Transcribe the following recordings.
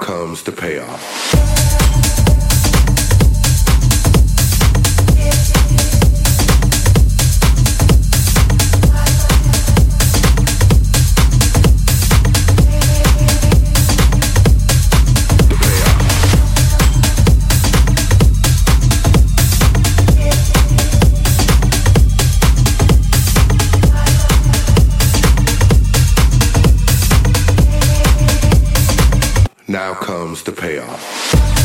Comes the payoff. Now comes the payoff.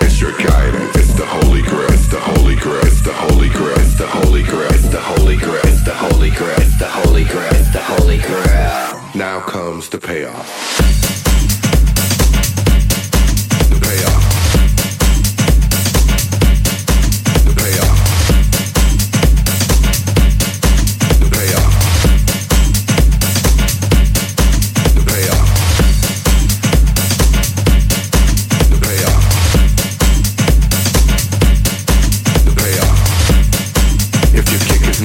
It's your guidance. It's the holy grail. It's the holy grail. It's the holy grail. It's the holy grail. It's the holy grail. It's the holy grail. It's the holy grail. Now comes the payoff.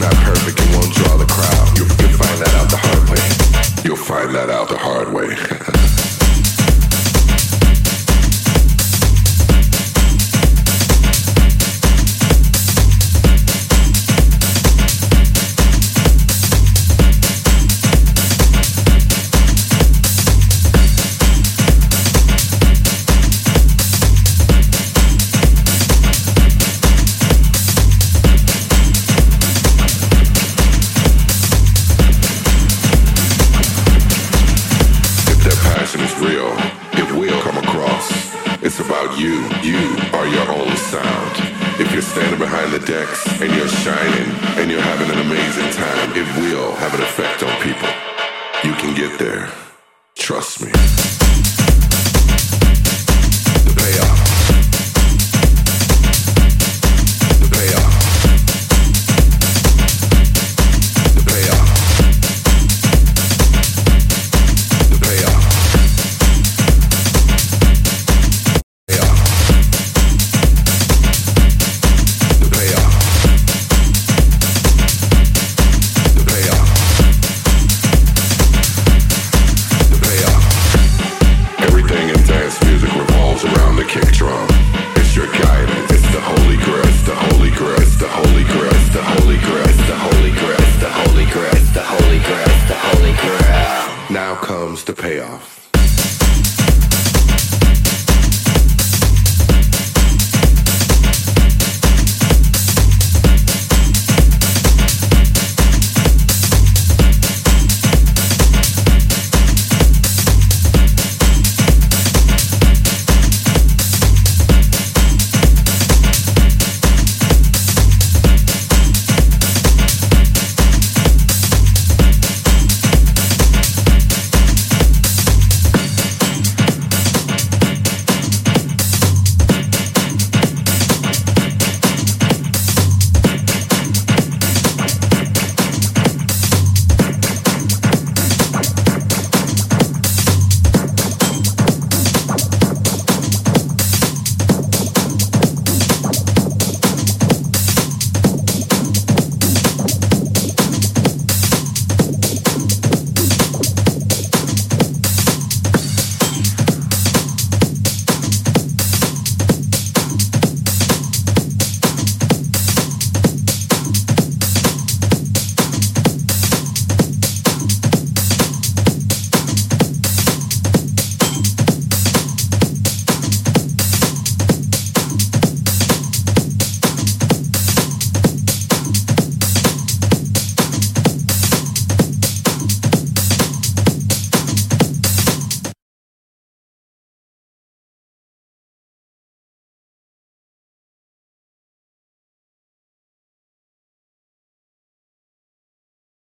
Not perfect, it won't draw the crowd. You'll, you'll find that out the hard way. You'll find that out the you. You are your own sound. If you're standing behind the decks and you're shining and you're having an amazing time, it will have an effect on people. You can get there. Trust me. Comes the payoff.